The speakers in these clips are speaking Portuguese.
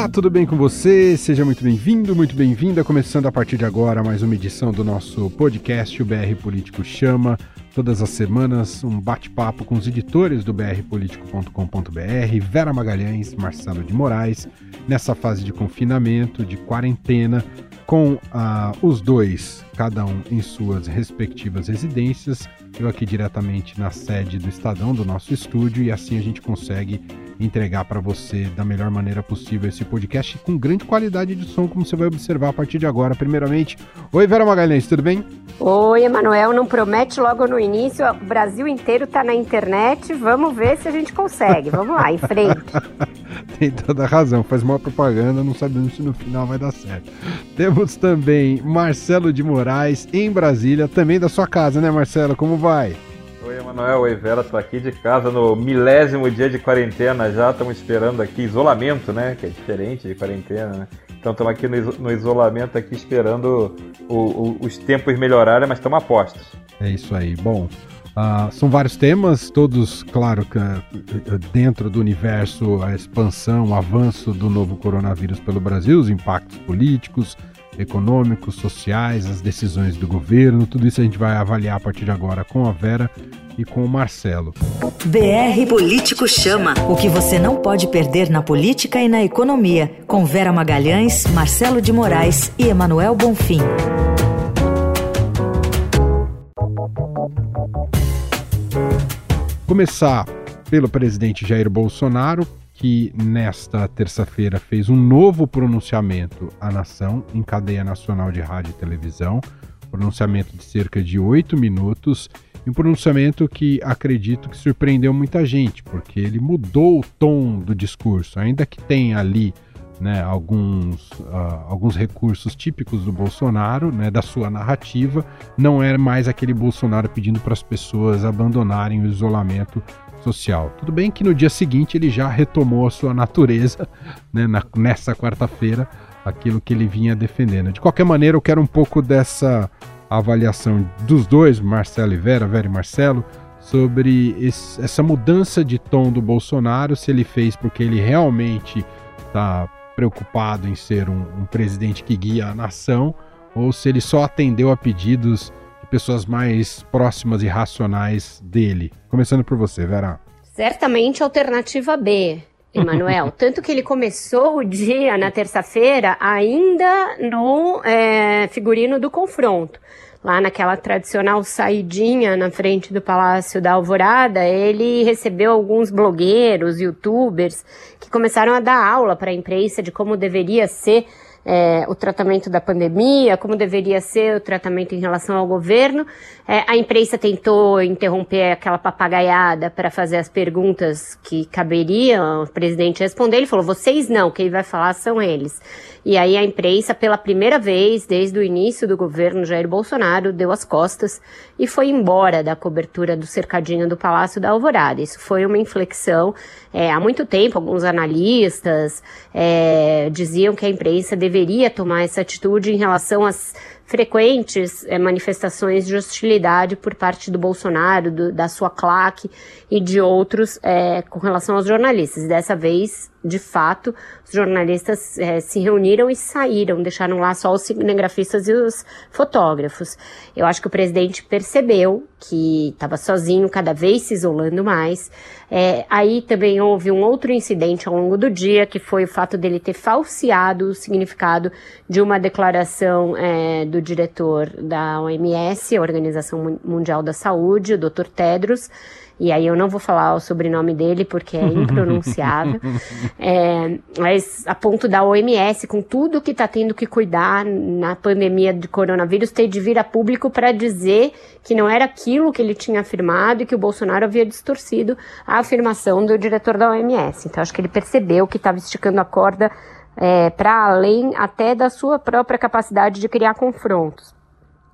Olá, tudo bem com você? Seja muito bem-vindo, muito bem-vinda. Começando a partir de agora mais uma edição do nosso podcast, o BR Político Chama. Todas as semanas, um bate-papo com os editores do brpolitico.com.br, Vera Magalhães, Marcelo de Moraes, nessa fase de confinamento, de quarentena, com uh, os dois, cada um em suas respectivas residências, eu aqui diretamente na sede do Estadão, do nosso estúdio, e assim a gente consegue entregar para você da melhor maneira possível esse podcast com grande qualidade de som, como você vai observar a partir de agora. Primeiramente, oi Vera Magalhães, tudo bem? Oi, Emanuel, não promete logo no início, o Brasil inteiro está na internet, vamos ver se a gente consegue. Vamos lá, em frente. Tem toda razão, faz uma propaganda, não sabemos se no final vai dar certo. Temos também Marcelo de Moraes em Brasília, também da sua casa, né, Marcelo? Como vai? Oi, Emanuel. Oi, Vera. Tô aqui de casa no milésimo dia de quarentena já. Estamos esperando aqui isolamento, né? Que é diferente de quarentena, né? Então estamos aqui no, isolamento, aqui esperando o, o, os tempos melhorarem, mas estamos apostos. É isso aí. Bom, uh, são vários temas, todos, claro, uh, dentro do universo, a expansão, o avanço do novo coronavírus pelo Brasil, os impactos políticos, econômicos, sociais, as decisões do governo, tudo isso a gente vai avaliar a partir de agora com a Vera e com o Marcelo. BR Político Chama. O que você não pode perder na política e na economia. Com Vera Magalhães, Marcelo de Moraes e Emanuel Bonfim. Começar pelo presidente Jair Bolsonaro, que nesta terça-feira fez um novo pronunciamento à nação em cadeia nacional de rádio e televisão, pronunciamento de cerca de oito minutos, e um pronunciamento que acredito que surpreendeu muita gente, porque ele mudou o tom do discurso, ainda que tenha ali né, alguns, uh, alguns recursos típicos do Bolsonaro, né, da sua narrativa, não é mais aquele Bolsonaro pedindo para as pessoas abandonarem o isolamento social. Tudo bem que no dia seguinte ele já retomou a sua natureza, né, na, nessa quarta-feira, aquilo que ele vinha defendendo. De qualquer maneira, eu quero um pouco dessa avaliação dos dois, Marcelo e Vera, Vera e Marcelo, sobre esse, essa mudança de tom do Bolsonaro, se ele fez porque ele realmente está preocupado em ser um, um presidente que guia a nação, ou se ele só atendeu a pedidos pessoas mais próximas e racionais dele? Começando por você, Vera. Certamente alternativa B. Emanuel, tanto que ele começou o dia na terça-feira ainda no é, figurino do confronto. Lá naquela tradicional saidinha na frente do Palácio da Alvorada, ele recebeu alguns blogueiros, youtubers, que começaram a dar aula para a imprensa de como deveria ser é, o tratamento da pandemia, como deveria ser o tratamento em relação ao governo. É, a imprensa tentou interromper aquela papagaiada para fazer as perguntas que caberiam o presidente responder. Ele falou: vocês não, quem vai falar são eles. E aí a imprensa, pela primeira vez desde o início do governo Jair Bolsonaro, deu as costas e foi embora da cobertura do cercadinho do Palácio da Alvorada. Isso foi uma inflexão. É, há muito tempo, alguns analistas é, diziam que a imprensa deveria tomar essa atitude em relação às frequentes é, manifestações de hostilidade por parte do Bolsonaro, do, da sua claque e de outros é, com relação aos jornalistas. Dessa vez, de fato, os jornalistas é, se reuniram e saíram, deixaram lá só os cinegrafistas e os fotógrafos. Eu acho que o presidente percebeu que estava sozinho, cada vez se isolando mais. É, aí também houve um outro incidente ao longo do dia, que foi o fato dele ter falseado o significado de uma declaração é, do diretor da OMS, a Organização Mundial da Saúde, o Dr. Tedros, e aí eu não vou falar o sobrenome dele porque é impronunciável, é, mas a ponto da OMS, com tudo que está tendo que cuidar na pandemia de coronavírus, ter de vir a público para dizer que não era aquilo que ele tinha afirmado e que o Bolsonaro havia distorcido a afirmação do diretor da OMS. Então acho que ele percebeu que estava esticando a corda é, para além até da sua própria capacidade de criar confrontos.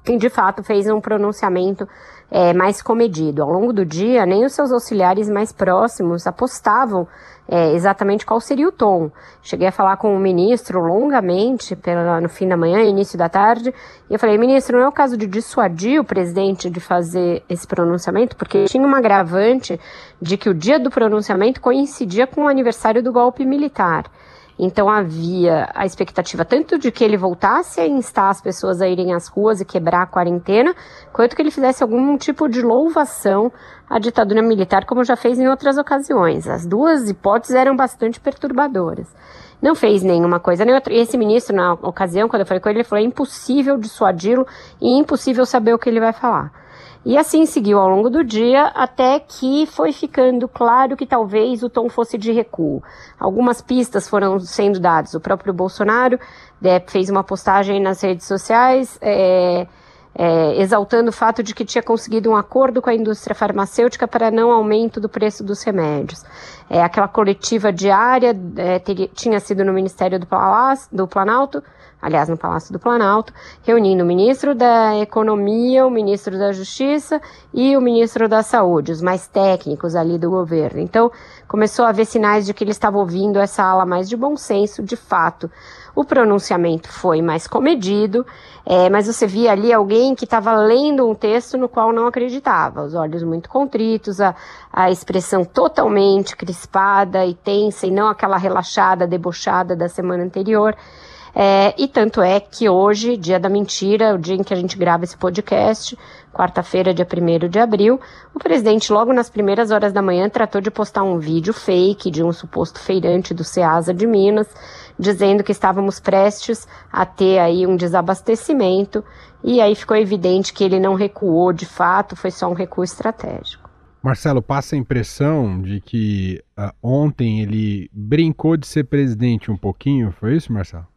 Quem de fato fez um pronunciamento é, mais comedido. Ao longo do dia, nem os seus auxiliares mais próximos apostavam é, exatamente qual seria o tom. Cheguei a falar com o ministro longamente pela, no fim da manhã, início da tarde, e eu falei, ministro, não é o caso de dissuadir o presidente de fazer esse pronunciamento, porque tinha uma agravante de que o dia do pronunciamento coincidia com o aniversário do golpe militar. Então havia a expectativa tanto de que ele voltasse a instar as pessoas a irem às ruas e quebrar a quarentena, quanto que ele fizesse algum tipo de louvação à ditadura militar, como já fez em outras ocasiões. As duas hipóteses eram bastante perturbadoras. Não fez nenhuma coisa nem outra. E esse ministro, na ocasião, quando eu falei com ele, ele falou: é impossível dissuadi-lo e impossível saber o que ele vai falar. E assim seguiu ao longo do dia, até que foi ficando claro que talvez o tom fosse de recuo. Algumas pistas foram sendo dadas. O próprio Bolsonaro é, fez uma postagem nas redes sociais. É, é, exaltando o fato de que tinha conseguido um acordo com a indústria farmacêutica para não aumento do preço dos remédios. É, aquela coletiva diária é, tinha sido no Ministério do, Palácio, do Planalto, aliás, no Palácio do Planalto, reunindo o ministro da Economia, o ministro da Justiça e o ministro da Saúde, os mais técnicos ali do governo. Então, começou a haver sinais de que ele estava ouvindo essa ala mais de bom senso, de fato. O pronunciamento foi mais comedido, é, mas você via ali alguém que estava lendo um texto no qual não acreditava, os olhos muito contritos, a, a expressão totalmente crispada e tensa e não aquela relaxada, debochada da semana anterior. É, e tanto é que hoje, dia da mentira, o dia em que a gente grava esse podcast, quarta-feira, dia 1 de abril, o presidente, logo nas primeiras horas da manhã, tratou de postar um vídeo fake de um suposto feirante do Ceasa de Minas, dizendo que estávamos prestes a ter aí um desabastecimento, e aí ficou evidente que ele não recuou de fato, foi só um recuo estratégico. Marcelo, passa a impressão de que uh, ontem ele brincou de ser presidente um pouquinho, foi isso, Marcelo?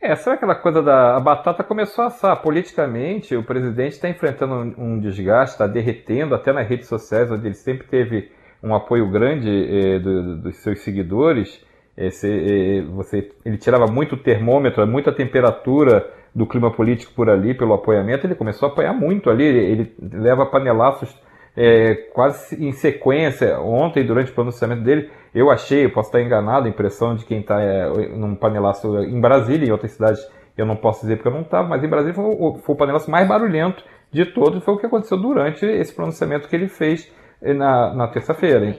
É, sabe aquela coisa da a batata começou a assar. Politicamente, o presidente está enfrentando um, um desgaste, está derretendo até nas redes sociais, onde ele sempre teve um apoio grande eh, do, dos seus seguidores. Esse, você, ele tirava muito termômetro, muita temperatura do clima político por ali, pelo apoiamento, ele começou a apoiar muito ali, ele, ele leva panelaços é, quase em sequência. Ontem, durante o pronunciamento dele, eu achei, posso estar enganado, a impressão de quem está é, num panelaço em Brasília, em outras cidades eu não posso dizer porque eu não estava, mas em Brasília foi o, foi o panelaço mais barulhento de todos, foi o que aconteceu durante esse pronunciamento que ele fez na, na terça-feira.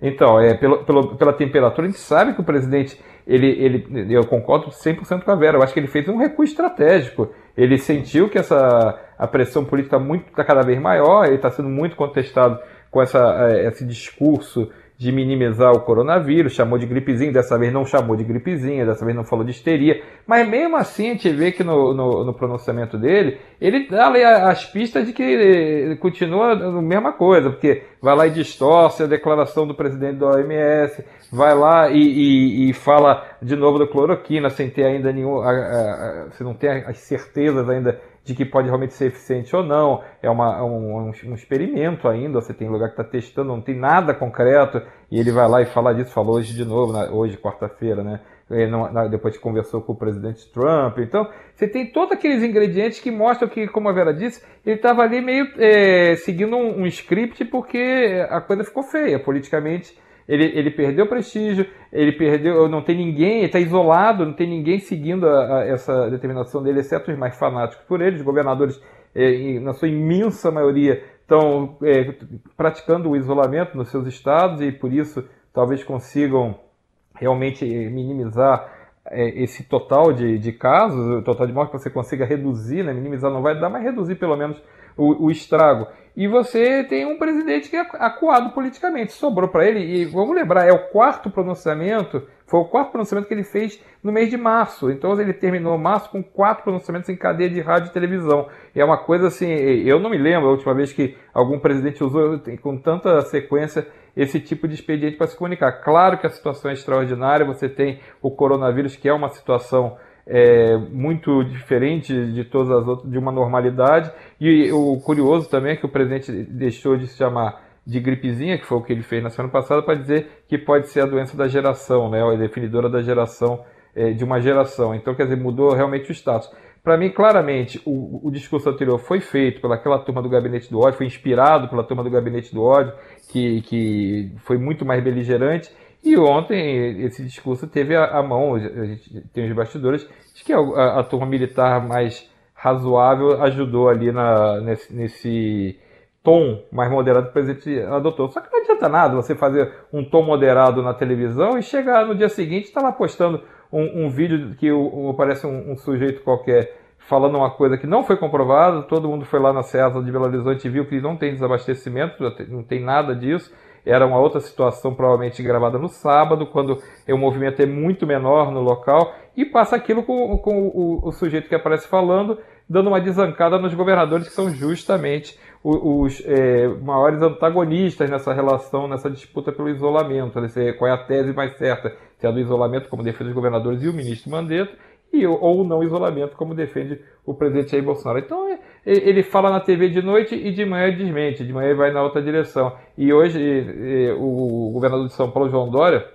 Então, é, pelo, pelo, pela temperatura, a gente sabe que o presidente, ele, ele, eu concordo 100% com a Vera, eu acho que ele fez um recuo estratégico. Ele sentiu que essa, a pressão política está tá cada vez maior, ele está sendo muito contestado com essa, é, esse discurso de minimizar o coronavírus, chamou de gripezinha, dessa vez não chamou de gripezinha, dessa vez não falou de histeria, mas mesmo assim a gente vê que no, no, no pronunciamento dele, ele dá as pistas de que continua a mesma coisa, porque vai lá e distorce a declaração do presidente da OMS, vai lá e, e, e fala de novo da cloroquina, sem ter ainda nenhum, a, a, se não tem as certezas ainda de que pode realmente ser eficiente ou não. É uma, um, um, experimento ainda, você tem lugar que está testando, não tem nada concreto, e ele vai lá e fala disso, falou hoje de novo, na, hoje, quarta-feira, né? Não, na, depois que conversou com o presidente Trump. Então, você tem todos aqueles ingredientes que mostram que, como a Vera disse, ele estava ali meio é, seguindo um, um script porque a coisa ficou feia politicamente ele, ele perdeu prestígio, ele perdeu, não tem ninguém, está isolado, não tem ninguém seguindo a, a essa determinação dele, exceto os mais fanáticos por ele, os governadores, é, na sua imensa maioria, estão é, praticando o isolamento nos seus estados e por isso talvez consigam realmente minimizar é, esse total de, de casos, o total de mortes que você consiga reduzir, né? minimizar não vai dar, mas reduzir pelo menos o, o estrago. E você tem um presidente que é acuado politicamente. Sobrou para ele, e vamos lembrar, é o quarto pronunciamento, foi o quarto pronunciamento que ele fez no mês de março. Então ele terminou março com quatro pronunciamentos em cadeia de rádio e televisão. E é uma coisa assim, eu não me lembro a última vez que algum presidente usou com tanta sequência esse tipo de expediente para se comunicar. Claro que a situação é extraordinária, você tem o coronavírus, que é uma situação é, muito diferente de todas as outras, de uma normalidade. E o curioso também é que o presidente deixou de se chamar de gripezinha, que foi o que ele fez na semana passada, para dizer que pode ser a doença da geração, né, a definidora da geração, é, de uma geração. Então, quer dizer, mudou realmente o status. Para mim, claramente, o, o, discurso anterior foi feito pelaquela turma do Gabinete do Ódio, foi inspirado pela turma do Gabinete do Ódio, que, que foi muito mais beligerante, e ontem esse discurso teve a, a mão, a gente tem os bastidores, de que a, a, turma militar mais razoável ajudou ali na, nesse, nesse, tom mais moderado que o presidente adotou. Só que não adianta nada você fazer um tom moderado na televisão e chegar no dia seguinte estar tá lá postando um, um vídeo que o, aparece um, um, sujeito qualquer falando uma coisa que não foi comprovada, todo mundo foi lá na César de Belo Horizonte e viu que não tem desabastecimento, não tem nada disso. Era uma outra situação, provavelmente gravada no sábado, quando o movimento é muito menor no local, e passa aquilo com, com o, o sujeito que aparece falando, dando uma desancada nos governadores que são justamente os, os é, maiores antagonistas nessa relação, nessa disputa pelo isolamento. Qual é a tese mais certa? Se é do isolamento, como defende os governadores e o ministro Mandetta, e, ou não isolamento, como defende o presidente Jair Bolsonaro. Então é, ele fala na TV de noite e de manhã desmente, de manhã vai na outra direção. E hoje o governador de São Paulo, João Dória,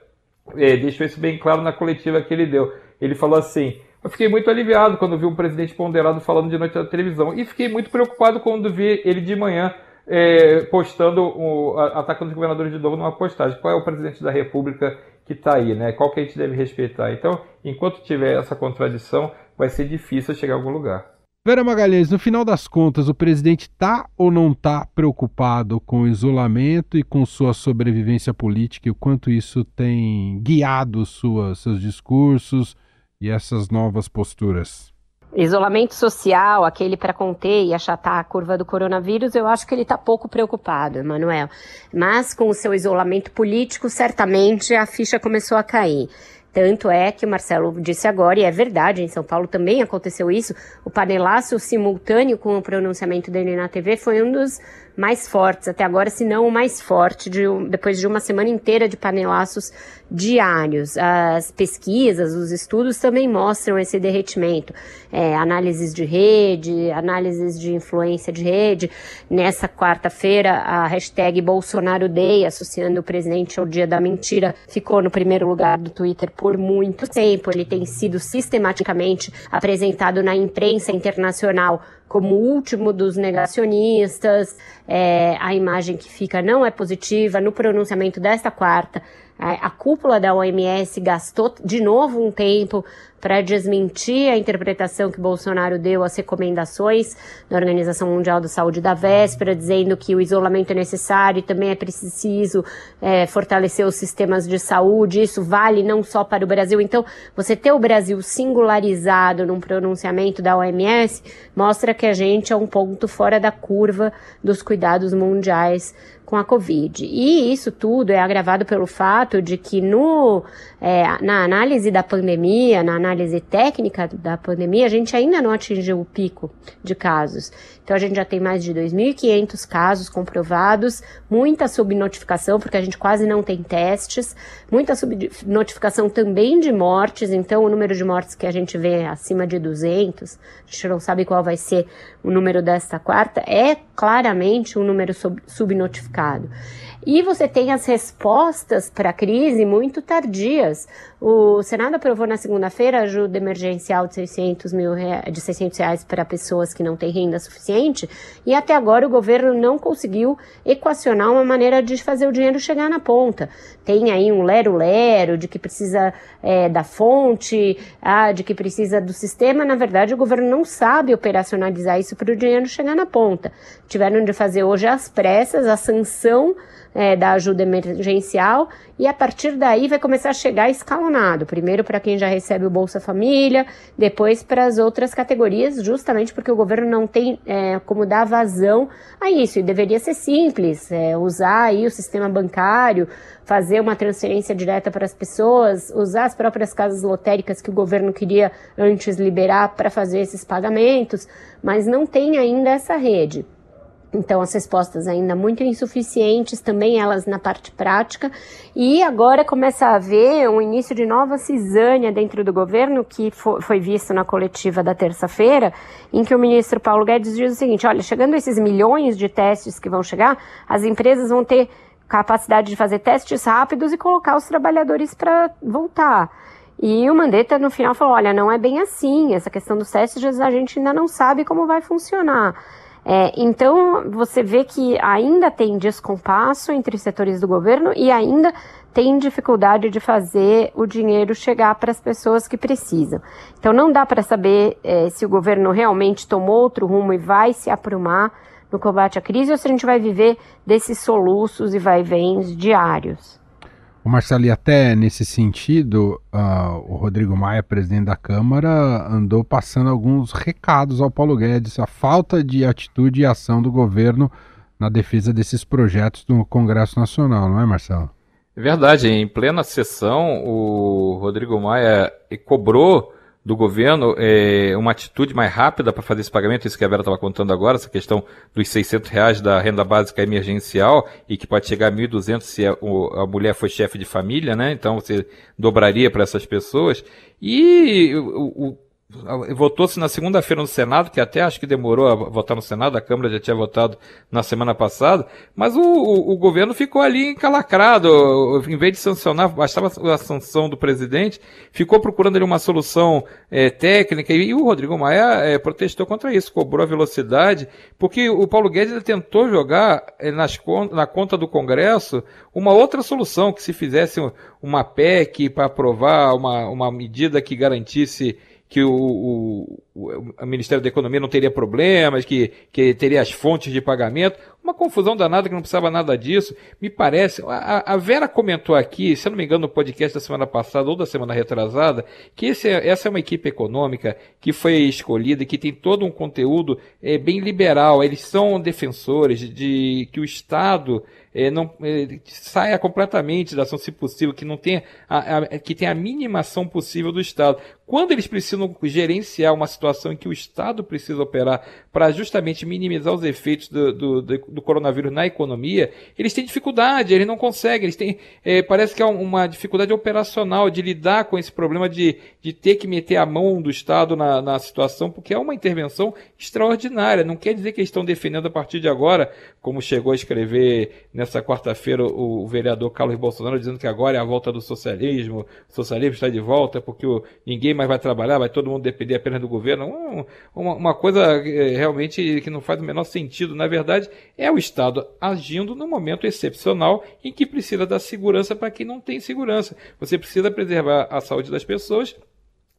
é, deixou isso bem claro na coletiva que ele deu. Ele falou assim: eu fiquei muito aliviado quando vi um presidente ponderado falando de noite na televisão e fiquei muito preocupado quando vi ele de manhã é, postando, atacando os governadores de novo numa postagem. Qual é o presidente da República que está aí, né? Qual que a gente deve respeitar? Então, enquanto tiver essa contradição, vai ser difícil chegar a algum lugar. Vera Magalhães, no final das contas, o presidente está ou não está preocupado com o isolamento e com sua sobrevivência política e o quanto isso tem guiado sua, seus discursos e essas novas posturas? Isolamento social, aquele para conter e achatar a curva do coronavírus, eu acho que ele está pouco preocupado, Emanuel. Mas com o seu isolamento político, certamente a ficha começou a cair. Tanto é que o Marcelo disse agora, e é verdade, em São Paulo também aconteceu isso, o panelaço simultâneo com o pronunciamento dele na TV foi um dos mais fortes até agora, se não o mais forte, de, depois de uma semana inteira de panelaços diários. As pesquisas, os estudos também mostram esse derretimento. É, análises de rede, análises de influência de rede. Nessa quarta-feira, a hashtag Bolsonaro Day, associando o presidente ao dia da mentira, ficou no primeiro lugar do Twitter por muito tempo. Ele tem sido sistematicamente apresentado na imprensa internacional como o último dos negacionistas, é, a imagem que fica não é positiva. No pronunciamento desta quarta, a, a cúpula da OMS gastou de novo um tempo para desmentir a interpretação que Bolsonaro deu às recomendações da Organização Mundial da Saúde da véspera, dizendo que o isolamento é necessário e também é preciso é, fortalecer os sistemas de saúde. Isso vale não só para o Brasil. Então, você ter o Brasil singularizado num pronunciamento da OMS mostra que a gente é um ponto fora da curva dos cuidados mundiais com a Covid. E isso tudo é agravado pelo fato de que no, é, na análise da pandemia, na análise técnica da pandemia, a gente ainda não atingiu o pico de casos. Então a gente já tem mais de 2.500 casos comprovados, muita subnotificação, porque a gente quase não tem testes, muita subnotificação também de mortes, então o número de mortes que a gente vê é acima de 200, a gente não sabe qual vai ser o número desta quarta, é claramente um número sub subnotificado. E você tem as respostas para a crise muito tardias. O Senado aprovou na segunda-feira ajuda emergencial de 600, mil reais, de 600 reais para pessoas que não têm renda suficiente e até agora o governo não conseguiu equacionar uma maneira de fazer o dinheiro chegar na ponta. Tem aí um lero-lero de que precisa é, da fonte, ah, de que precisa do sistema. Na verdade, o governo não sabe operacionalizar isso para o dinheiro chegar na ponta. Tiveram de fazer hoje às pressas a sanção é, da ajuda emergencial e a partir daí vai começar a chegar escalonado. Primeiro para quem já recebe o Bolsa Família, depois para as outras categorias, justamente porque o governo não tem é, como dar vazão a isso. E deveria ser simples, é, usar aí o sistema bancário, fazer uma transferência direta para as pessoas, usar as próprias casas lotéricas que o governo queria antes liberar para fazer esses pagamentos, mas não tem ainda essa rede. Então, as respostas ainda muito insuficientes, também elas na parte prática. E agora começa a haver um início de nova cisânia dentro do governo, que foi visto na coletiva da terça-feira, em que o ministro Paulo Guedes diz o seguinte: olha, chegando esses milhões de testes que vão chegar, as empresas vão ter capacidade de fazer testes rápidos e colocar os trabalhadores para voltar. E o Mandetta no final falou: olha, não é bem assim, essa questão dos testes a gente ainda não sabe como vai funcionar. É, então, você vê que ainda tem descompasso entre setores do governo e ainda tem dificuldade de fazer o dinheiro chegar para as pessoas que precisam. Então, não dá para saber é, se o governo realmente tomou outro rumo e vai se aprumar no combate à crise ou se a gente vai viver desses soluços e vai-vens diários. O Marcelo, e até nesse sentido, uh, o Rodrigo Maia, presidente da Câmara, andou passando alguns recados ao Paulo Guedes, a falta de atitude e ação do governo na defesa desses projetos do Congresso Nacional, não é, Marcelo? É verdade, em plena sessão, o Rodrigo Maia cobrou do governo é, uma atitude mais rápida para fazer esse pagamento, isso que a Vera estava contando agora, essa questão dos 600 reais da renda básica emergencial e que pode chegar a 1.200 se a, a mulher for chefe de família, né? Então você dobraria para essas pessoas. E o, o Votou-se na segunda-feira no Senado, que até acho que demorou a votar no Senado, a Câmara já tinha votado na semana passada, mas o, o, o governo ficou ali encalacrado, em vez de sancionar, bastava a sanção do presidente, ficou procurando ali uma solução é, técnica, e o Rodrigo Maia é, protestou contra isso, cobrou a velocidade, porque o Paulo Guedes tentou jogar é, nas, na conta do Congresso uma outra solução, que se fizesse uma PEC para aprovar uma, uma medida que garantisse que o, o, o, Ministério da Economia não teria problemas, que, que teria as fontes de pagamento. Uma confusão danada que não precisava nada disso. Me parece. A, a Vera comentou aqui, se eu não me engano, no podcast da semana passada ou da semana retrasada, que esse, é, essa é uma equipe econômica que foi escolhida e que tem todo um conteúdo é, bem liberal. Eles são defensores de, que o Estado é, não é, saia completamente da ação, se possível, que não tenha a, a, que tenha a mínima ação possível do Estado. Quando eles precisam gerenciar uma situação em que o Estado precisa operar para justamente minimizar os efeitos do, do, do, coronavírus na economia, eles têm dificuldade, eles não conseguem, eles têm, é, parece que é uma dificuldade operacional de lidar com esse problema de, de ter que meter a mão do Estado na, na situação, porque é uma intervenção extraordinária. Não quer dizer que eles estão defendendo a partir de agora, como chegou a escrever nessa quarta-feira o, o vereador Carlos Bolsonaro, dizendo que agora é a volta do socialismo, o socialismo está de volta porque o, ninguém mais vai trabalhar, vai todo mundo depender apenas do governo. Um, uma, uma, coisa é, realmente que não faz o menor sentido. Na verdade, é o Estado agindo num momento excepcional em que precisa dar segurança para quem não tem segurança. Você precisa preservar a saúde das pessoas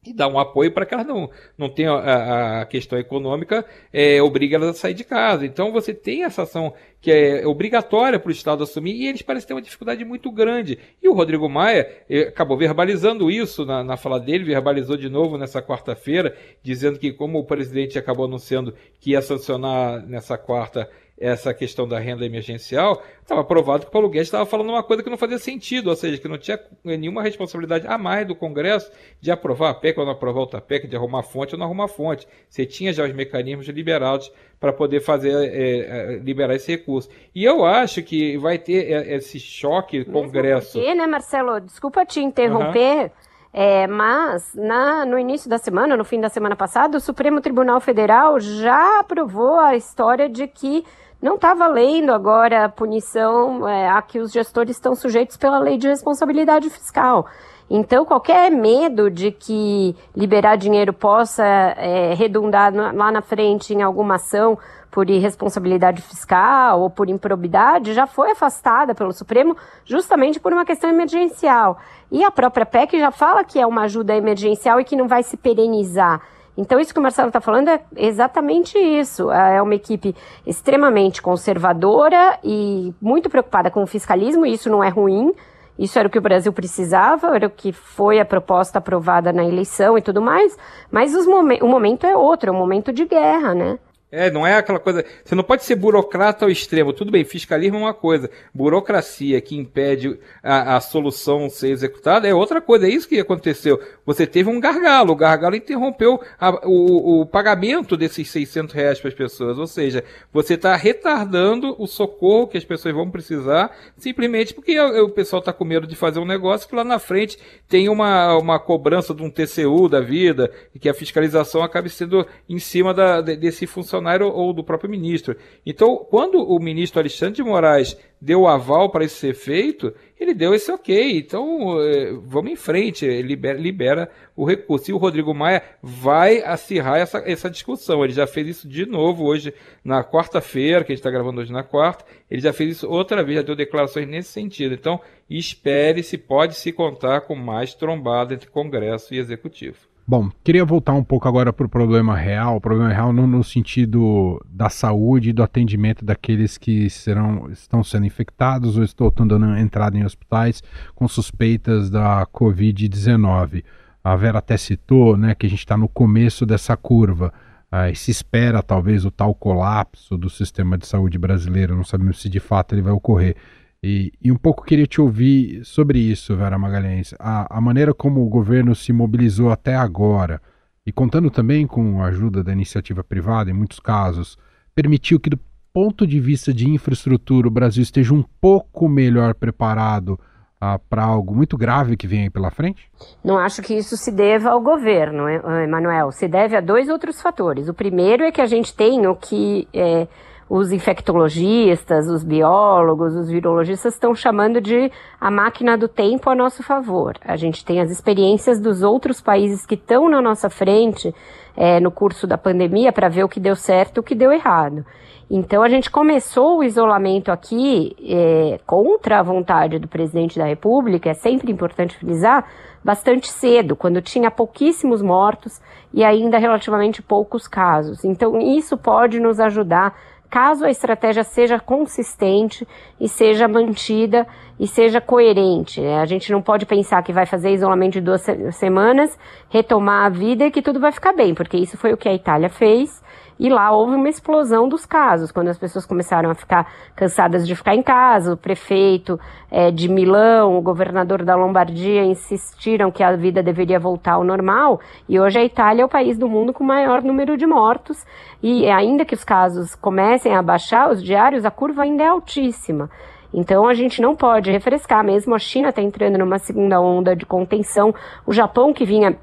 e dar um apoio para que elas não, não tenham a, a questão econômica, é, obriga elas a sair de casa. Então você tem essa ação que é obrigatória para o Estado assumir e eles parecem ter uma dificuldade muito grande. E o Rodrigo Maia eh, acabou verbalizando isso na, na fala dele, verbalizou de novo nessa quarta-feira, dizendo que como o presidente acabou anunciando que ia sancionar nessa quarta essa questão da renda emergencial, estava provado que o Paulo Guedes estava falando uma coisa que não fazia sentido, ou seja, que não tinha nenhuma responsabilidade a mais do Congresso de aprovar a PEC ou não aprovar outra PEC, de arrumar fonte ou não arrumar fonte. Você tinha já os mecanismos liberados para poder fazer é, liberar esse recurso. E eu acho que vai ter esse choque Mesmo Congresso. Porque, né, Marcelo? Desculpa te interromper. Uhum. É, mas na, no início da semana, no fim da semana passada, o Supremo Tribunal Federal já aprovou a história de que não está valendo agora a punição é, a que os gestores estão sujeitos pela lei de responsabilidade fiscal. Então, qualquer medo de que liberar dinheiro possa é, redundar lá na frente em alguma ação por irresponsabilidade fiscal ou por improbidade já foi afastada pelo Supremo justamente por uma questão emergencial. E a própria PEC já fala que é uma ajuda emergencial e que não vai se perenizar. Então, isso que o Marcelo está falando é exatamente isso. É uma equipe extremamente conservadora e muito preocupada com o fiscalismo, e isso não é ruim. Isso era o que o Brasil precisava, era o que foi a proposta aprovada na eleição e tudo mais. Mas momen o momento é outro, é um momento de guerra, né? É, não é aquela coisa. Você não pode ser burocrata ao extremo. Tudo bem, fiscalismo é uma coisa. Burocracia que impede a, a solução ser executada é outra coisa. É isso que aconteceu. Você teve um gargalo. O gargalo interrompeu a, o, o, pagamento desses 600 reais para as pessoas. Ou seja, você está retardando o socorro que as pessoas vão precisar simplesmente porque o, o pessoal está com medo de fazer um negócio que lá na frente tem uma, uma cobrança de um TCU da vida e que a fiscalização acabe sendo em cima da, desse funcionário funcionário ou do próprio ministro. Então, quando o ministro Alexandre de Moraes deu o aval para isso ser feito, ele deu esse ok. Então, é, vamos em frente, libera, libera o recurso. E o Rodrigo Maia vai acirrar essa, essa discussão. Ele já fez isso de novo hoje, na quarta-feira, que a gente está gravando hoje na quarta. Ele já fez isso outra vez, já deu declarações nesse sentido. Então, espere se pode se contar com mais trombada entre Congresso e Executivo. Bom, queria voltar um pouco agora para o problema real, o problema real no, no, sentido da saúde e do atendimento daqueles que serão, estão sendo infectados ou estão dando entrada em hospitais com suspeitas da Covid-19. A Vera até citou né, que a gente está no começo dessa curva. Ah, se espera talvez o tal colapso do sistema de saúde brasileiro, não sabemos se de fato ele vai ocorrer. E, e, um pouco queria te ouvir sobre isso, Vera Magalhães. A, a, maneira como o governo se mobilizou até agora, e contando também com a ajuda da iniciativa privada, em muitos casos, permitiu que, do ponto de vista de infraestrutura, o Brasil esteja um pouco melhor preparado ah, para algo muito grave que vem aí pela frente? Não acho que isso se deva ao governo, Emanuel. Se deve a dois outros fatores. O primeiro é que a gente tem o que. É os infectologistas, os biólogos, os virologistas estão chamando de a máquina do tempo a nosso favor. A gente tem as experiências dos outros países que estão na nossa frente é, no curso da pandemia para ver o que deu certo e o que deu errado. Então a gente começou o isolamento aqui é, contra a vontade do presidente da República, é sempre importante frisar, bastante cedo, quando tinha pouquíssimos mortos e ainda relativamente poucos casos. Então isso pode nos ajudar caso a estratégia seja consistente e seja mantida e seja coerente. Né? A gente não pode pensar que vai fazer isolamento de duas semanas, retomar a vida e que tudo vai ficar bem, porque isso foi o que a Itália fez e lá houve uma explosão dos casos, quando as pessoas começaram a ficar cansadas de ficar em casa. O prefeito é, de Milão, o governador da Lombardia insistiram que a vida deveria voltar ao normal. E hoje a Itália é o país do mundo com maior número de mortos. E ainda que os casos comecem a baixar, os diários, a curva ainda é altíssima. Então a gente não pode refrescar, mesmo a China está entrando numa segunda onda de contenção, o Japão que vinha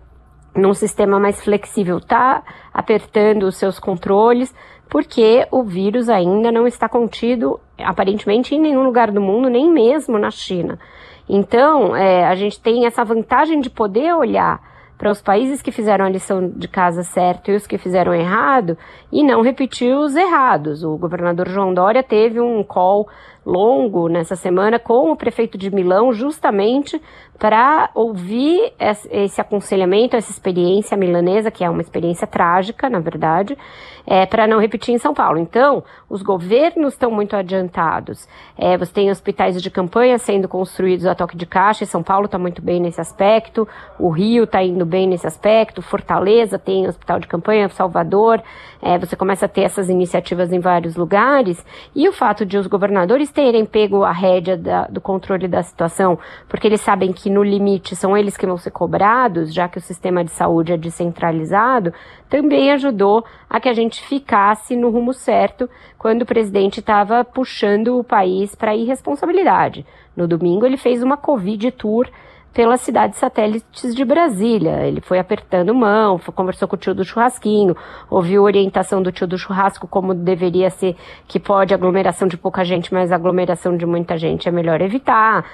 num sistema mais flexível, está apertando os seus controles, porque o vírus ainda não está contido, aparentemente, em nenhum lugar do mundo, nem mesmo na China. Então, é, a gente tem essa vantagem de poder olhar para os países que fizeram a lição de casa certo e os que fizeram errado e não repetir os errados. O governador João Dória teve um call longo nessa semana com o prefeito de Milão, justamente para ouvir esse aconselhamento, essa experiência milanesa, que é uma experiência trágica, na verdade, é, para não repetir em São Paulo. Então, os governos estão muito adiantados. É, você tem hospitais de campanha sendo construídos a toque de caixa, e São Paulo está muito bem nesse aspecto, o Rio está indo bem nesse aspecto, Fortaleza tem hospital de campanha, Salvador, é, você começa a ter essas iniciativas em vários lugares, e o fato de os governadores terem pego a rédea da, do controle da situação, porque eles sabem que no limite são eles que vão ser cobrados, já que o sistema de saúde é descentralizado, também ajudou a que a gente ficasse no rumo certo quando o presidente estava puxando o país para irresponsabilidade. No domingo ele fez uma Covid Tour pelas cidades satélites de Brasília. Ele foi apertando mão, conversou com o tio do churrasquinho, ouviu orientação do tio do churrasco como deveria ser, que pode aglomeração de pouca gente, mas aglomeração de muita gente é melhor evitar.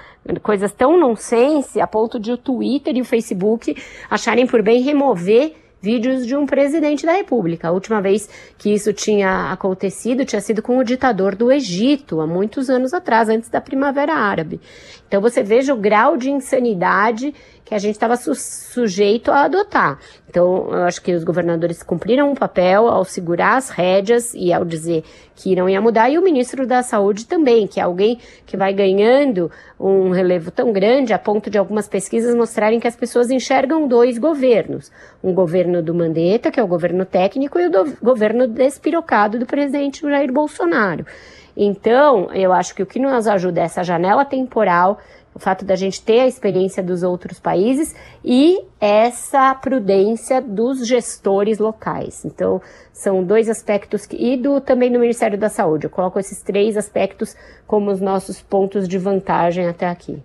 Coisas tão nonsense a ponto de o Twitter e o Facebook acharem por bem remover vídeos de um presidente da República. A última vez que isso tinha acontecido tinha sido com o ditador do Egito, há muitos anos atrás, antes da Primavera Árabe. Então você veja o grau de insanidade que a gente estava su sujeito a adotar. Então, eu acho que os governadores cumpriram um papel ao segurar as rédeas e ao dizer que não ia mudar, e o ministro da Saúde também, que é alguém que vai ganhando um relevo tão grande a ponto de algumas pesquisas mostrarem que as pessoas enxergam dois governos: um governo do Mandetta, que é o governo técnico, e o governo despirocado do presidente Jair Bolsonaro. Então, eu acho que o que nos ajuda é essa janela temporal o fato da gente ter a experiência dos outros países e essa prudência dos gestores locais. Então, são dois aspectos que, e do também do Ministério da Saúde. Eu coloco esses três aspectos como os nossos pontos de vantagem até aqui.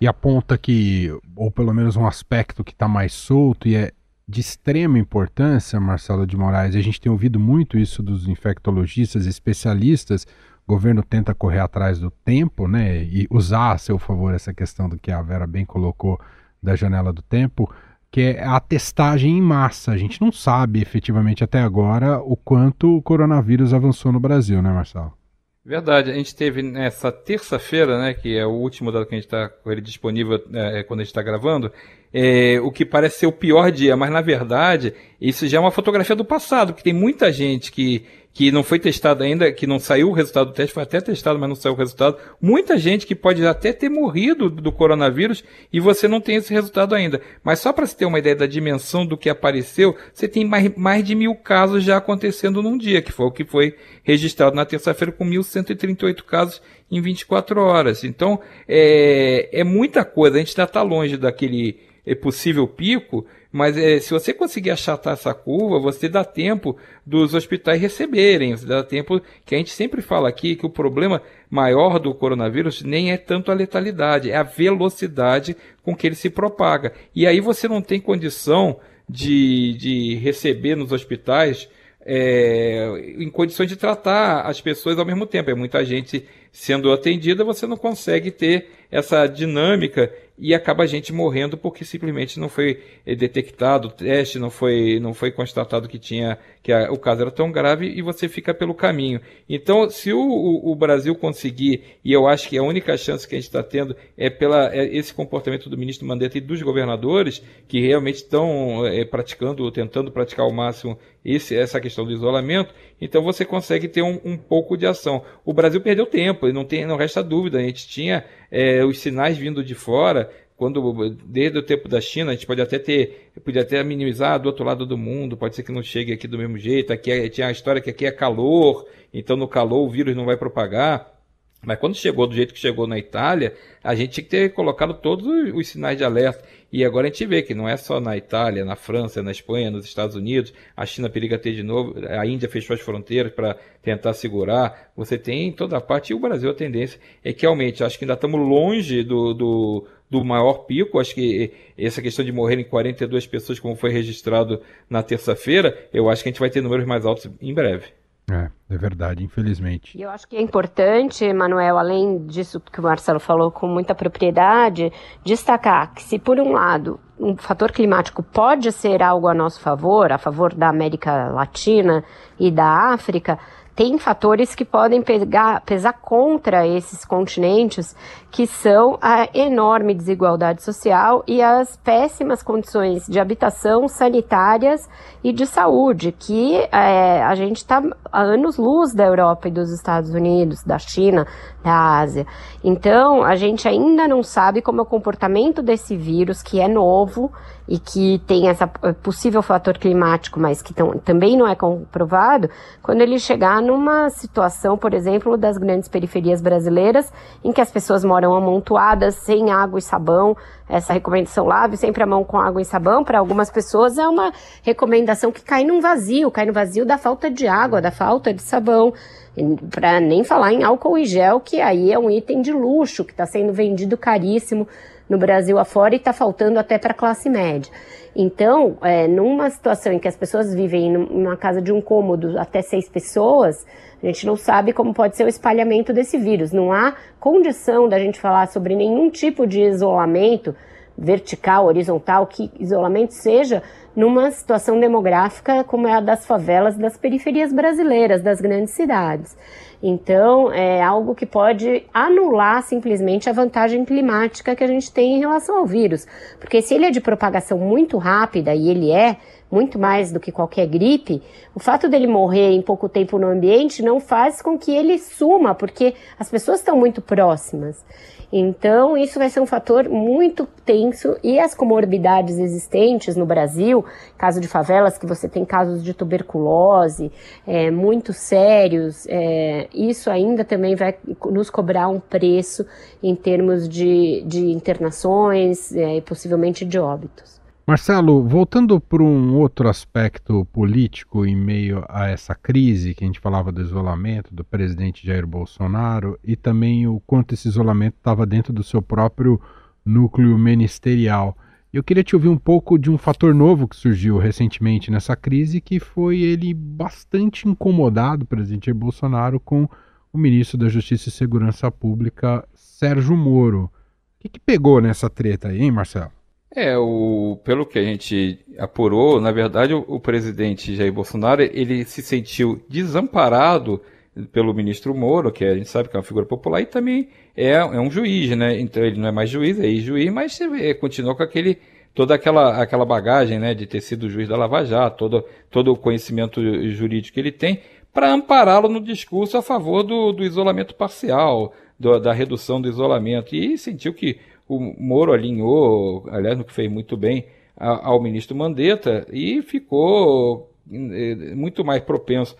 E aponta que, ou pelo menos um aspecto que está mais solto e é de extrema importância, Marcelo de Moraes, a gente tem ouvido muito isso dos infectologistas, especialistas, o governo tenta correr atrás do tempo, né, e usar a seu favor essa questão do que a Vera bem colocou da janela do tempo, que é a testagem em massa. A gente não sabe efetivamente até agora o quanto o coronavírus avançou no Brasil, né, Marcelo? Verdade, a gente teve nessa terça-feira, né, que é o último dado que a gente está com ele disponível é, quando a gente está gravando, é, o que parece ser o pior dia, mas na verdade isso já é uma fotografia do passado, que tem muita gente que que não foi testado ainda, que não saiu o resultado do teste, foi até testado, mas não saiu o resultado. Muita gente que pode até ter morrido do coronavírus e você não tem esse resultado ainda. Mas só para você ter uma ideia da dimensão do que apareceu, você tem mais, mais de mil casos já acontecendo num dia, que foi o que foi registrado na terça-feira com 1.138 casos em 24 horas. Então, é, é muita coisa. A gente ainda está longe daquele é, possível pico, mas é, se você conseguir achatar essa curva, você dá tempo dos hospitais receberem, você dá tempo que a gente sempre fala aqui que o problema maior do coronavírus nem é tanto a letalidade, é a velocidade com que ele se propaga. E aí você não tem condição de, de receber nos hospitais é, em condições de tratar as pessoas ao mesmo tempo. É muita gente sendo atendida, você não consegue ter essa dinâmica e acaba a gente morrendo porque simplesmente não foi eh, detectado o teste, não foi, não foi constatado que tinha que a, o caso era tão grave e você fica pelo caminho. Então, se o, o, o Brasil conseguir, e eu acho que a única chance que a gente está tendo é pela é esse comportamento do ministro Mandetta e dos governadores que realmente estão é, praticando, tentando praticar ao máximo esse, essa questão do isolamento, então você consegue ter um, um pouco de ação. O Brasil perdeu tempo, não tem, não resta dúvida. A gente tinha é, os sinais vindo de fora, quando desde o tempo da China, a gente pode até ter, podia até minimizar do outro lado do mundo, pode ser que não chegue aqui do mesmo jeito. Aqui é, tinha a história que aqui é calor, então no calor o vírus não vai propagar. Mas quando chegou do jeito que chegou na Itália, a gente tinha que ter colocado todos os sinais de alerta. E agora a gente vê que não é só na Itália, na França, na Espanha, nos Estados Unidos, a China periga ter de novo, a Índia fechou as fronteiras para tentar segurar. Você tem em toda parte, e o Brasil a tendência é que aumente. Acho que ainda estamos longe do, do, do maior pico. Acho que essa questão de morrerem 42 pessoas, como foi registrado na terça-feira, eu acho que a gente vai ter números mais altos em breve. É, é verdade, infelizmente. E eu acho que é importante, Manuel, além disso que o Marcelo falou com muita propriedade, destacar que se por um lado um fator climático pode ser algo a nosso favor, a favor da América Latina e da África, tem fatores que podem pegar, pesar contra esses continentes, que são a enorme desigualdade social e as péssimas condições de habitação, sanitárias e de saúde, que é, a gente está a anos-luz da Europa e dos Estados Unidos, da China, da Ásia. Então, a gente ainda não sabe como é o comportamento desse vírus, que é novo e que tem esse eh, possível fator climático, mas que tão, também não é comprovado, quando ele chegar numa situação, por exemplo, das grandes periferias brasileiras, em que as pessoas moram amontoadas, sem água e sabão. Essa recomendação lave sempre a mão com água e sabão, para algumas pessoas é uma recomendação que cai num vazio, cai no vazio da falta de água, da falta de sabão para nem falar em álcool e gel, que aí é um item de luxo que está sendo vendido caríssimo no Brasil afora e está faltando até para a classe média. Então, é, numa situação em que as pessoas vivem numa casa de um cômodo até seis pessoas, a gente não sabe como pode ser o espalhamento desse vírus. Não há condição da gente falar sobre nenhum tipo de isolamento vertical, horizontal, que isolamento seja numa situação demográfica como é a das favelas das periferias brasileiras, das grandes cidades. Então, é algo que pode anular simplesmente a vantagem climática que a gente tem em relação ao vírus. Porque se ele é de propagação muito rápida, e ele é, muito mais do que qualquer gripe, o fato dele morrer em pouco tempo no ambiente não faz com que ele suma, porque as pessoas estão muito próximas. Então, isso vai ser um fator muito tenso e as comorbidades existentes no Brasil, caso de favelas, que você tem casos de tuberculose é, muito sérios, é, isso ainda também vai nos cobrar um preço em termos de, de internações é, e possivelmente de óbitos. Marcelo, voltando para um outro aspecto político em meio a essa crise, que a gente falava do isolamento do presidente Jair Bolsonaro e também o quanto esse isolamento estava dentro do seu próprio núcleo ministerial. Eu queria te ouvir um pouco de um fator novo que surgiu recentemente nessa crise, que foi ele bastante incomodado, presidente Jair Bolsonaro, com o ministro da Justiça e Segurança Pública, Sérgio Moro. O que, que pegou nessa treta aí, hein, Marcelo? É, o, pelo que a gente apurou, na verdade, o, o, presidente Jair Bolsonaro ele se sentiu desamparado pelo ministro Moro, que a gente sabe que é uma figura popular, e também é, é um juiz, né? Então ele não é mais juiz, é ex-juiz, mas é, continua com aquele toda aquela, aquela bagagem né, de ter sido juiz da Lava Jato, todo, todo o conhecimento jurídico que ele tem, para ampará-lo no discurso a favor do, do isolamento parcial, do, da redução do isolamento. E sentiu que o Moro alinhou, aliás, no que fez muito bem, ao ministro Mandetta e ficou eh, muito mais propenso.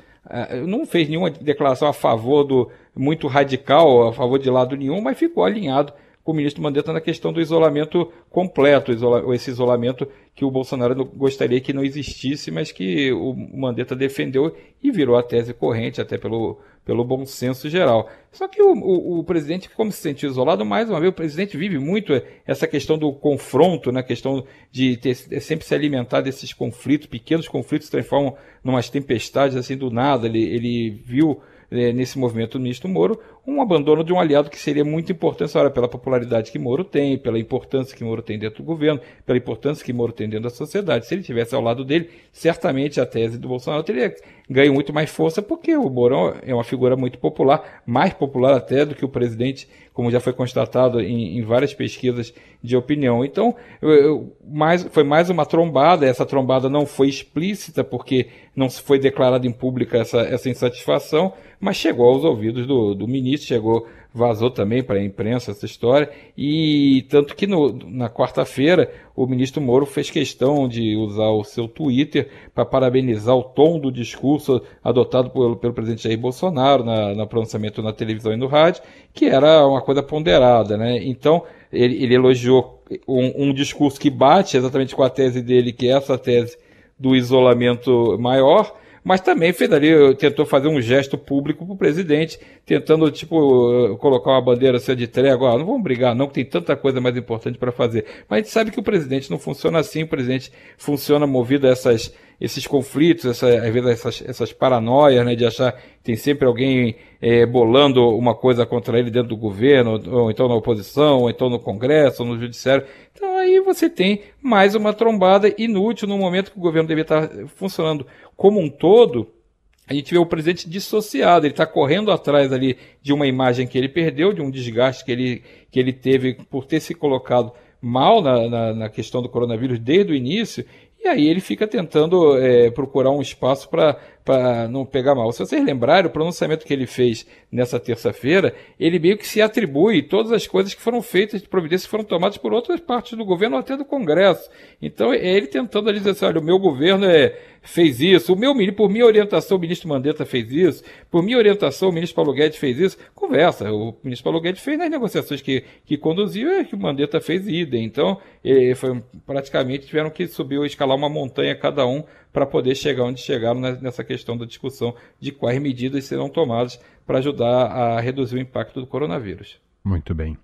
Não fez nenhuma declaração a favor do muito radical, a favor de lado nenhum, mas ficou alinhado com o ministro Mandetta na questão do isolamento completo, esse isolamento que o Bolsonaro gostaria que não existisse, mas que o Mandetta defendeu e virou a tese corrente, até pelo, pelo bom senso geral. Só que o, o, o, presidente, como se sentiu isolado, mais uma vez, o presidente vive muito essa questão do confronto, né? a questão de ter, sempre se alimentar desses conflitos, pequenos conflitos se transformam em umas tempestades assim do nada. Ele, ele viu é, nesse movimento do ministro Moro, um abandono de um aliado que seria muito importante, ora, pela popularidade que Moro tem, pela importância que Moro tem dentro do governo, pela importância que Moro tem dentro da sociedade. Se ele tivesse ao lado dele, certamente a tese do Bolsonaro teria ganho muito mais força, porque o Moro é uma figura muito popular, mais popular até do que o presidente, como já foi constatado em, em várias pesquisas de opinião. Então, eu, eu, mais, foi mais uma trombada, essa trombada não foi explícita, porque não se foi declarada em público essa, essa insatisfação, mas chegou aos ouvidos do, do ministro, chegou, vazou também para a imprensa essa história, e tanto que no, na quarta-feira o ministro Moro fez questão de usar o seu Twitter para parabenizar o tom do discurso adotado pelo, pelo presidente Jair Bolsonaro na, no pronunciamento na televisão e no rádio, que era uma coisa ponderada, né? Então, ele, ele elogiou um, um discurso que bate exatamente com a tese dele, que é essa tese do isolamento maior, mas também fez ali, tentou fazer um gesto público para o presidente, tentando, tipo, colocar uma bandeira assim de trégua, ah, não vamos brigar não, que tem tanta coisa mais importante para fazer. Mas a gente sabe que o presidente não funciona assim, o presidente funciona movido a essas, esses conflitos, essa, às vezes essas, essas paranoias, né, de achar que tem sempre alguém é, bolando uma coisa contra ele dentro do governo, ou então na oposição, ou então no Congresso, ou no Judiciário. Então aí você tem mais uma trombada inútil no momento que o governo deveria estar funcionando como um todo, a gente vê o presidente dissociado, ele está correndo atrás ali de uma imagem que ele perdeu, de um desgaste que ele, que ele teve por ter se colocado mal na, na, na questão do coronavírus desde o início, e aí ele fica tentando é, procurar um espaço para não pegar mal. Se vocês lembrarem, o pronunciamento que ele fez nessa terça-feira, ele meio que se atribui todas as coisas que foram feitas, de providências que foram tomadas por outras partes do governo, até do Congresso. Então é ele tentando ali dizer assim, olha, o meu governo é, fez isso, o meu por minha orientação o ministro Mandetta fez isso, por minha orientação o ministro Paulo Guedes fez isso. Conversa, o ministro Paulo Guedes fez nas negociações que, que conduziu e que o Mandetta fez idem. Então, ele foi, praticamente tiveram que subir ou escalar uma montanha cada um para poder chegar onde chegaram nessa questão da discussão de quais medidas serão tomadas para ajudar a reduzir o impacto do coronavírus. Muito bem.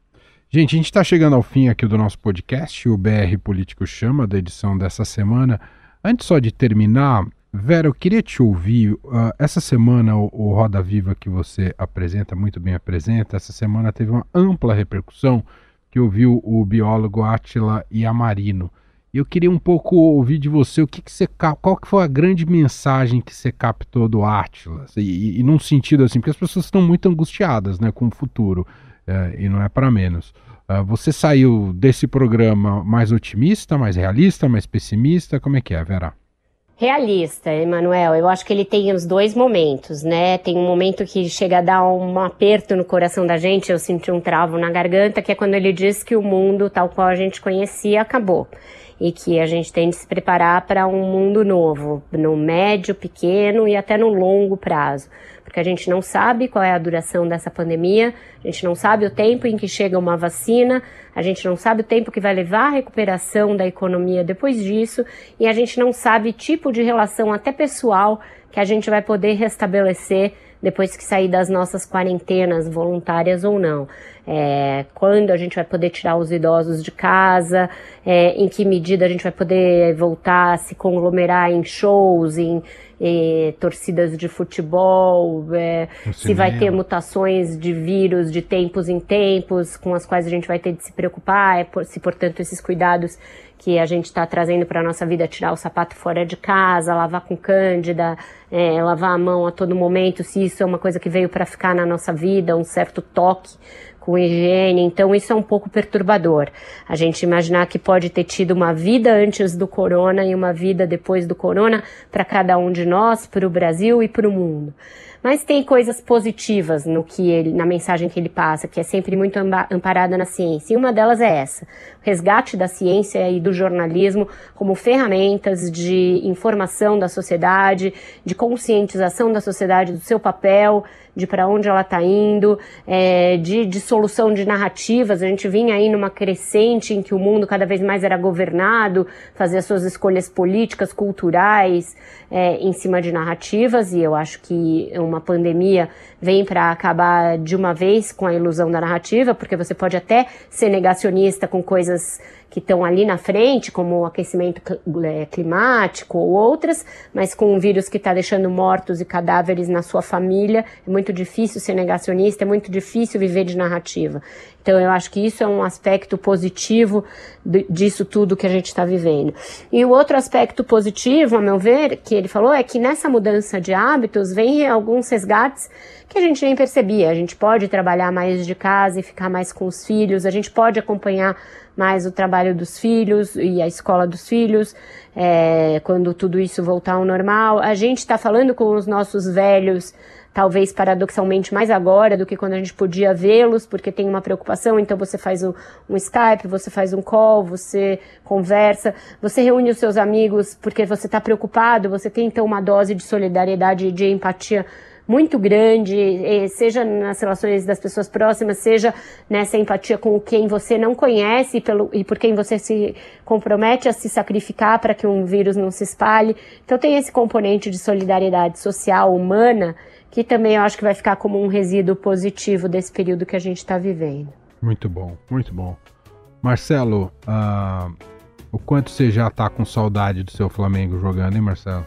Gente, a gente está chegando ao fim aqui do nosso podcast, o BR Político Chama, da edição dessa semana. Antes só de terminar, Vera, eu queria te ouvir. Uh, essa semana, o, o, Roda Viva que você apresenta, muito bem apresenta, essa semana teve uma ampla repercussão que ouviu o biólogo Átila Iamarino. E eu queria um pouco ouvir de você o que, que você qual que foi a grande mensagem que você captou do Átila? E, e, e num sentido assim, porque as pessoas estão muito angustiadas né, com o futuro, é, e não é para menos. Uh, você saiu desse programa mais otimista, mais realista, mais pessimista? Como é que é, Vera? Realista, Emanuel. Eu acho que ele tem os dois momentos, né? Tem um momento que chega a dar um aperto no coração da gente, eu senti um travo na garganta, que é quando ele diz que o mundo tal qual a gente conhecia acabou e que a gente tem de se preparar para um mundo novo, no médio, pequeno e até no longo prazo. Porque a gente não sabe qual é a duração dessa pandemia, a gente não sabe o tempo em que chega uma vacina, a gente não sabe o tempo que vai levar a recuperação da economia depois disso, e a gente não sabe tipo de relação até pessoal que a gente vai poder restabelecer depois que sair das nossas quarentenas voluntárias ou não. É, quando a gente vai poder tirar os idosos de casa, é, em que medida a gente vai poder voltar a se conglomerar em shows, em, em torcidas de futebol, é, se vai ter mutações de vírus de tempos em tempos, com as quais a gente vai ter de se preocupar, é se portanto esses cuidados que a gente está trazendo para a nossa vida, tirar o sapato fora de casa, lavar com cândida, é, lavar a mão a todo momento, se isso é uma coisa que veio para ficar na nossa vida, um certo toque com higiene, então isso é um pouco perturbador. A gente imaginar que pode ter tido uma vida antes do corona e uma vida depois do corona para cada um de nós, para o Brasil e para o mundo. Mas tem coisas positivas no que ele, na mensagem que ele passa, que é sempre muito amparada na ciência. E uma delas é essa: o resgate da ciência e do jornalismo como ferramentas de informação da sociedade, de conscientização da sociedade do seu papel, de para onde ela está indo, é, de, de solução de narrativas. A gente vinha aí numa crescente em que o mundo cada vez mais era governado, fazia suas escolhas políticas, culturais, é, em cima de narrativas, e eu acho que uma pandemia vem para acabar de uma vez com a ilusão da narrativa, porque você pode até ser negacionista com coisas que estão ali na frente, como o aquecimento é, climático ou outras, mas com um vírus que está deixando mortos e cadáveres na sua família, é muito difícil ser negacionista, é muito difícil viver de narrativa. Então eu acho que isso é um aspecto positivo disso tudo que a gente está vivendo. E o outro aspecto positivo, a meu ver, que ele falou, é que nessa mudança de hábitos vem alguns resgates que a gente nem percebia. A gente pode trabalhar mais de casa e ficar mais com os filhos, a gente pode acompanhar mais o trabalho dos filhos e a escola dos filhos, é, quando tudo isso voltar ao normal. A gente está falando com os nossos velhos, talvez paradoxalmente mais agora do que quando a gente podia vê-los, porque tem uma preocupação, então você faz um, um Skype, você faz um call, você conversa, você reúne os seus amigos porque você está preocupado, você tem então uma dose de solidariedade e de empatia muito grande, seja nas relações das pessoas próximas, seja nessa empatia com quem você não conhece e, pelo, e por quem você se compromete a se sacrificar para que um vírus não se espalhe. Então tem esse componente de solidariedade social, humana, que também eu acho que vai ficar como um resíduo positivo desse período que a gente está vivendo. Muito bom, muito bom. Marcelo, uh, o quanto você já está com saudade do seu Flamengo jogando, hein, Marcelo?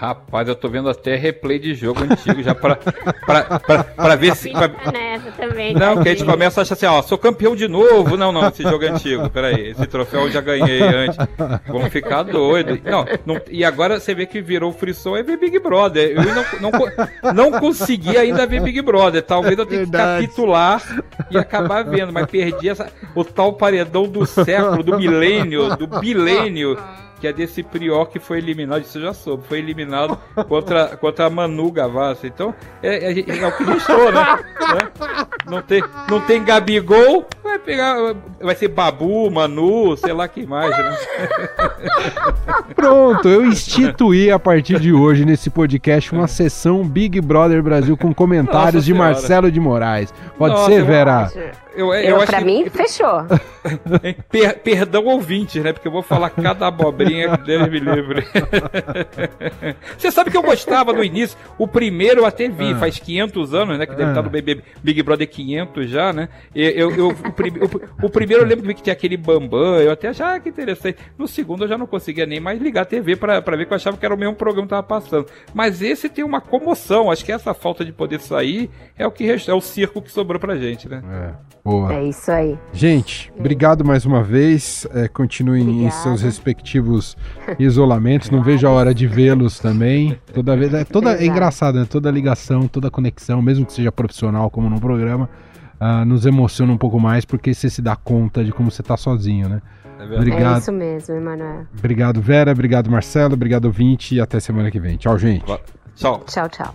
Rapaz, eu tô vendo até replay de jogo antigo já pra, pra, pra, pra ver se. Pra... Nessa também, não, que a gente começa a achar assim, ó, sou campeão de novo. Não, não, esse jogo é antigo, peraí. Esse troféu eu já ganhei antes. Vamos ficar doido. Não, não, e agora você vê que virou frição é ver Big Brother. Eu não, não, não consegui ainda ver Big Brother. Talvez eu tenha que capitular e acabar vendo, mas perdi essa, o tal paredão do século, do milênio, do bilênio que é desse Prior que foi eliminado, isso eu já soube, foi eliminado contra, contra a Manu Gavassi. Então, é, é, é o que restou, né? né? Não, tem, não tem Gabigol, vai pegar. Vai ser Babu, Manu, sei lá quem mais, né? Pronto, eu instituí a partir de hoje nesse podcast uma sessão Big Brother Brasil com comentários Nossa de. Marcelo de Moraes. Pode Nossa, ser, Vera? Eu, eu, eu pra mim, fechou. per, perdão ouvintes, né? Porque eu vou falar cada abobrinha que Deus me livre. Você sabe que eu gostava no início. O primeiro eu até vi, ah. faz 500 anos, né? Que deve ah. estar no Big, Big Brother 500 já, né? Eu, eu, o, prim, o, o, primeiro eu lembro que tinha aquele Bambam, eu até achava que interessante. No segundo eu já não conseguia nem mais ligar a TV pra, pra ver que eu achava que era o mesmo programa que tava passando. Mas esse tem uma comoção. Acho que essa falta de poder sair é o que é o circo que sobrou pra gente, né? É. Boa. É isso aí. Gente, obrigado mais uma vez. É, continuem Obrigada. em seus respectivos isolamentos. Não vejo a hora de vê-los também. Toda vez é toda é engraçado, né? Toda ligação, toda conexão, mesmo que seja profissional como no programa, uh, nos emociona um pouco mais porque você se dá conta de como você está sozinho, né? É, obrigado. é isso mesmo, Emanuel. Obrigado, Vera. Obrigado, Marcelo. Obrigado, ouvinte. E até semana que vem. Tchau, gente. Tchau. Tchau, tchau.